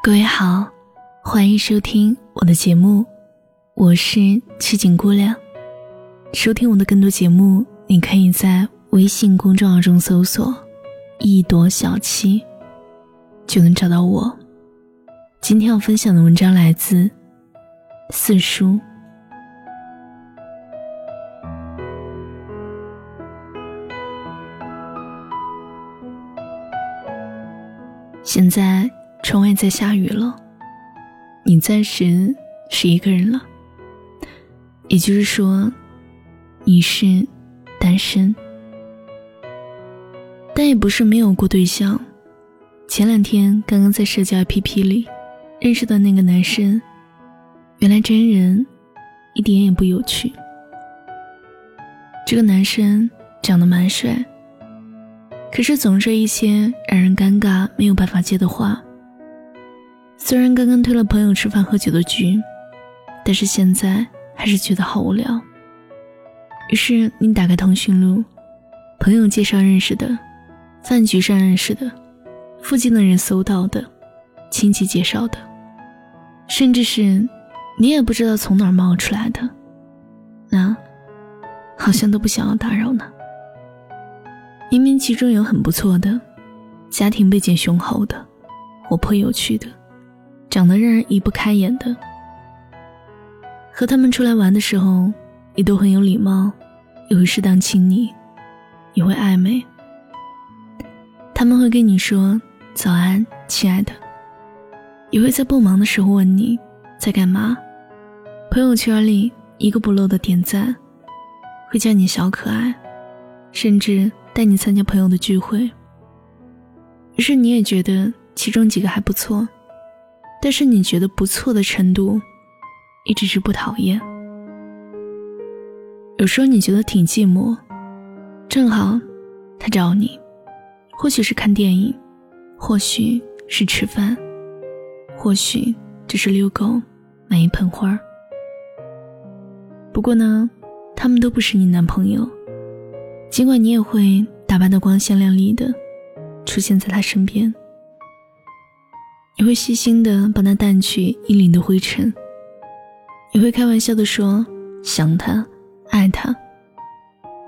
各位好，欢迎收听我的节目，我是七景姑娘。收听我的更多节目，你可以在微信公众号中搜索“一朵小七”，就能找到我。今天要分享的文章来自四叔。现在窗外在下雨了，你暂时是一个人了，也就是说，你是单身，但也不是没有过对象。前两天刚刚在社交 APP 里认识的那个男生，原来真人一点也不有趣。这个男生长得蛮帅。可是总是一些让人尴尬、没有办法接的话。虽然刚刚推了朋友吃饭喝酒的局，但是现在还是觉得好无聊。于是你打开通讯录，朋友介绍认识的，饭局上认识的，附近的人搜到的，亲戚介绍的，甚至是你也不知道从哪冒出来的，那好像都不想要打扰呢。明明其中有很不错的，家庭背景雄厚的，活泼有趣的，长得让人移不开眼的。和他们出来玩的时候，你都很有礼貌，也会适当亲昵，也会暧昧。他们会跟你说早安，亲爱的，也会在不忙的时候问你在干嘛。朋友圈里一个不漏的点赞，会叫你小可爱，甚至。带你参加朋友的聚会，于是你也觉得其中几个还不错，但是你觉得不错的程度，一直是不讨厌。有时候你觉得挺寂寞，正好他找你，或许是看电影，或许是吃饭，或许只是遛狗，买一盆花。不过呢，他们都不是你男朋友。尽管你也会打扮的光鲜亮丽的，出现在他身边，你会细心的帮他掸去衣领的灰尘，你会开玩笑的说想他，爱他。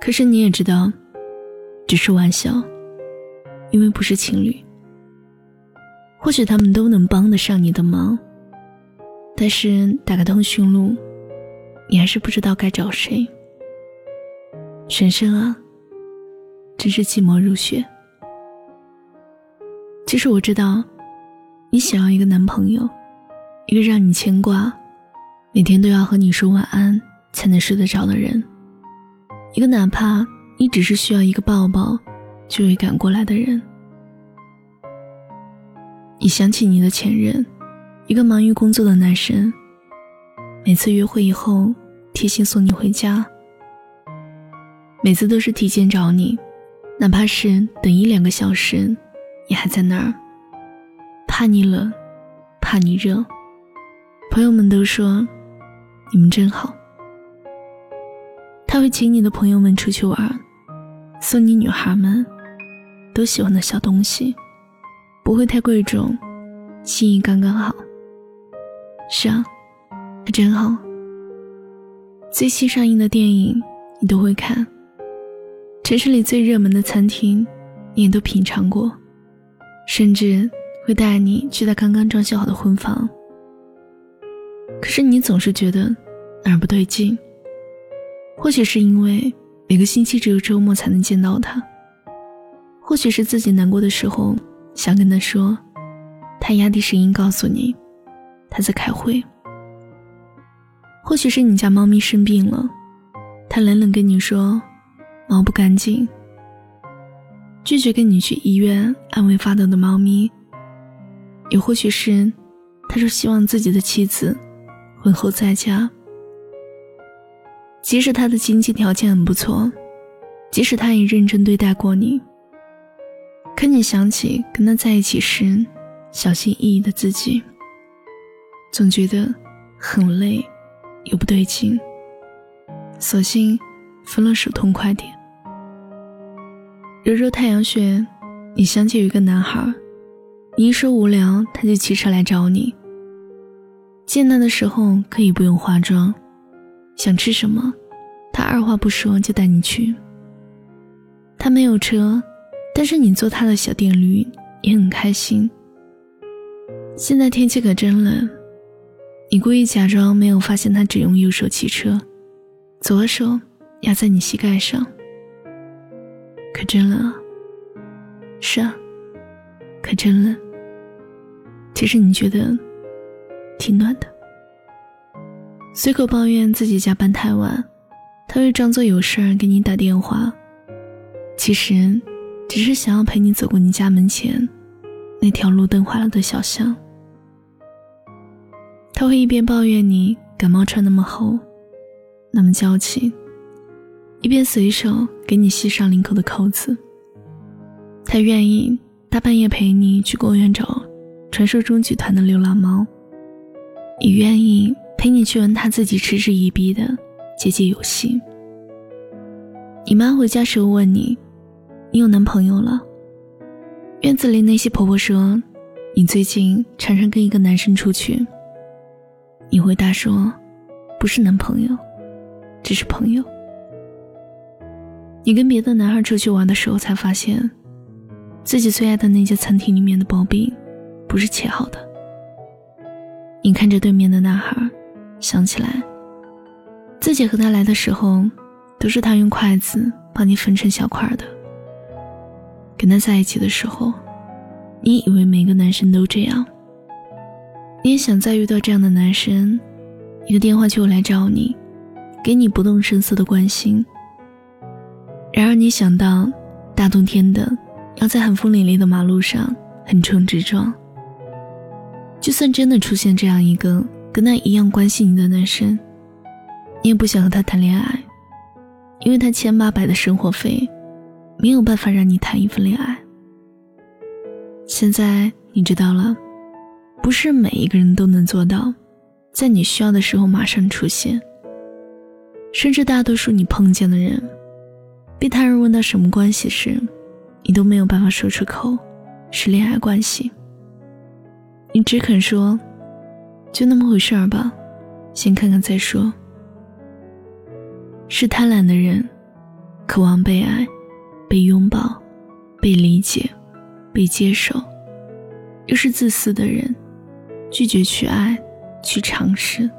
可是你也知道，只是玩笑，因为不是情侣。或许他们都能帮得上你的忙，但是打开通讯录，你还是不知道该找谁。璇璇啊。真是寂寞如雪。其实我知道，你想要一个男朋友，一个让你牵挂，每天都要和你说晚安才能睡得着的人，一个哪怕你只是需要一个抱抱，就会赶过来的人。你想起你的前任，一个忙于工作的男生，每次约会以后贴心送你回家，每次都是提前找你。哪怕是等一两个小时，你还在那儿，怕你冷，怕你热。朋友们都说你们真好。他会请你的朋友们出去玩，送你女孩们都喜欢的小东西，不会太贵重，心意刚刚好。是啊，他真好。最新上映的电影你都会看。城市里最热门的餐厅，你也都品尝过，甚至会带你去他刚刚装修好的婚房。可是你总是觉得哪儿不对劲。或许是因为每个星期只有周末才能见到他，或许是自己难过的时候想跟他说，他压低声音告诉你他在开会。或许是你家猫咪生病了，他冷冷跟你说。猫不干净，拒绝跟你去医院安慰发抖的猫咪。也或许是，他说希望自己的妻子婚后在家。即使他的经济条件很不错，即使他也认真对待过你，可你想起跟他在一起时小心翼翼的自己，总觉得很累，又不对劲，索性分了手痛快点。揉揉太阳穴，你想起有一个男孩，你一说无聊，他就骑车来找你。见他的时候可以不用化妆，想吃什么，他二话不说就带你去。他没有车，但是你坐他的小电驴也很开心。现在天气可真冷，你故意假装没有发现他只用右手骑车，左手压在你膝盖上。可真冷啊！是啊，可真冷。其实你觉得挺暖的。随口抱怨自己加班太晚，他会装作有事儿给你打电话，其实只是想要陪你走过你家门前那条路灯坏了的小巷。他会一边抱怨你感冒穿那么厚，那么娇气，一边随手给你系上领口的扣子。他愿意大半夜陪你去公园找。传说中剧团的流浪猫，也愿意陪你去玩他自己嗤之以鼻的结界游戏。你妈回家时候问你：“你有男朋友了？”院子里那些婆婆说：“你最近常常跟一个男生出去。”你回答说：“不是男朋友，只是朋友。”你跟别的男孩出去玩的时候，才发现自己最爱的那家餐厅里面的薄饼。不是切好的。你看着对面的男孩，想起来，自己和他来的时候，都是他用筷子帮你分成小块的。跟他在一起的时候，你以为每个男生都这样，你也想再遇到这样的男生，一个电话就来找你，给你不动声色的关心。然而你想到，大冬天的，要在寒风凛冽的马路上横冲直撞。就算真的出现这样一个跟他一样关心你的男生，你也不想和他谈恋爱，因为他千八百的生活费，没有办法让你谈一份恋爱。现在你知道了，不是每一个人都能做到，在你需要的时候马上出现。甚至大多数你碰见的人，被他人问到什么关系时，你都没有办法说出口，是恋爱关系。你只肯说，就那么回事儿吧，先看看再说。是贪婪的人，渴望被爱、被拥抱、被理解、被接受；又是自私的人，拒绝去爱、去尝试、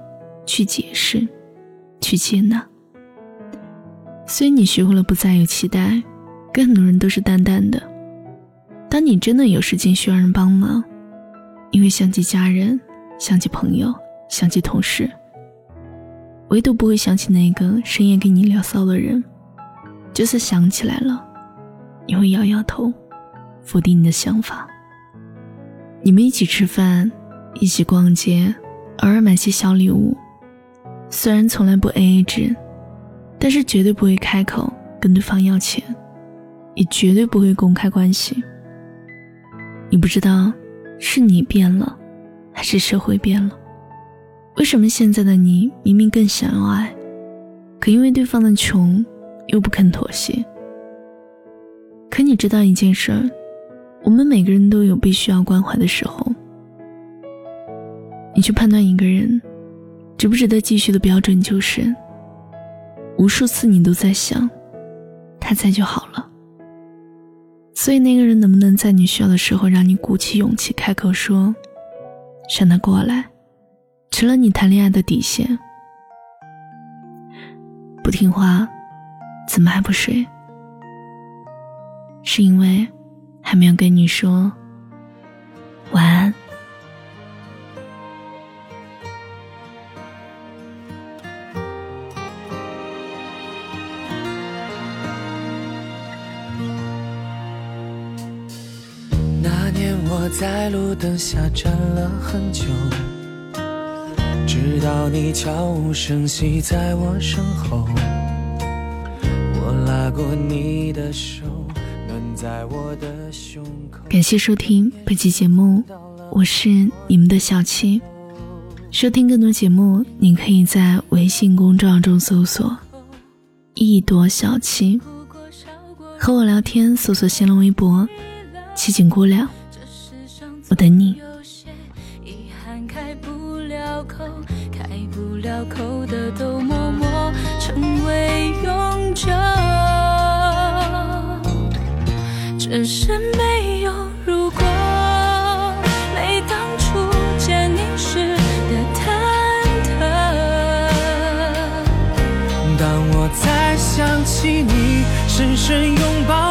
去解释、去接纳。所以你学会了不再有期待，跟很多人都是淡淡的。当你真的有事情需要人帮忙。因为想起家人，想起朋友，想起同事，唯独不会想起那个深夜跟你聊骚的人。就算想起来了，你会摇摇头，否定你的想法。你们一起吃饭，一起逛街，偶尔买些小礼物，虽然从来不 A A 制，但是绝对不会开口跟对方要钱，也绝对不会公开关系。你不知道。是你变了，还是社会变了？为什么现在的你明明更想要爱，可因为对方的穷，又不肯妥协？可你知道一件事儿，我们每个人都有被需要关怀的时候。你去判断一个人值不值得继续的标准就是，无数次你都在想，他在就好了。所以，那个人能不能在你需要的时候让你鼓起勇气开口说“让他过来”，成了你谈恋爱的底线。不听话，怎么还不睡？是因为还没有跟你说晚安。在路灯下站了很久，直到你悄无声息在我身后。我拉过你的手，暖在我的胸口。感谢收听本期节目，我是你们的小七。收听更多节目，您可以在微信公众号中搜索“一朵小七”，和我聊天，搜索新浪微博“七景姑娘”。我等你。有些遗憾开不了口，开不了口的都默默成为永久。只是没有如果，没当初见你时的忐忑。当我再想起你深深拥抱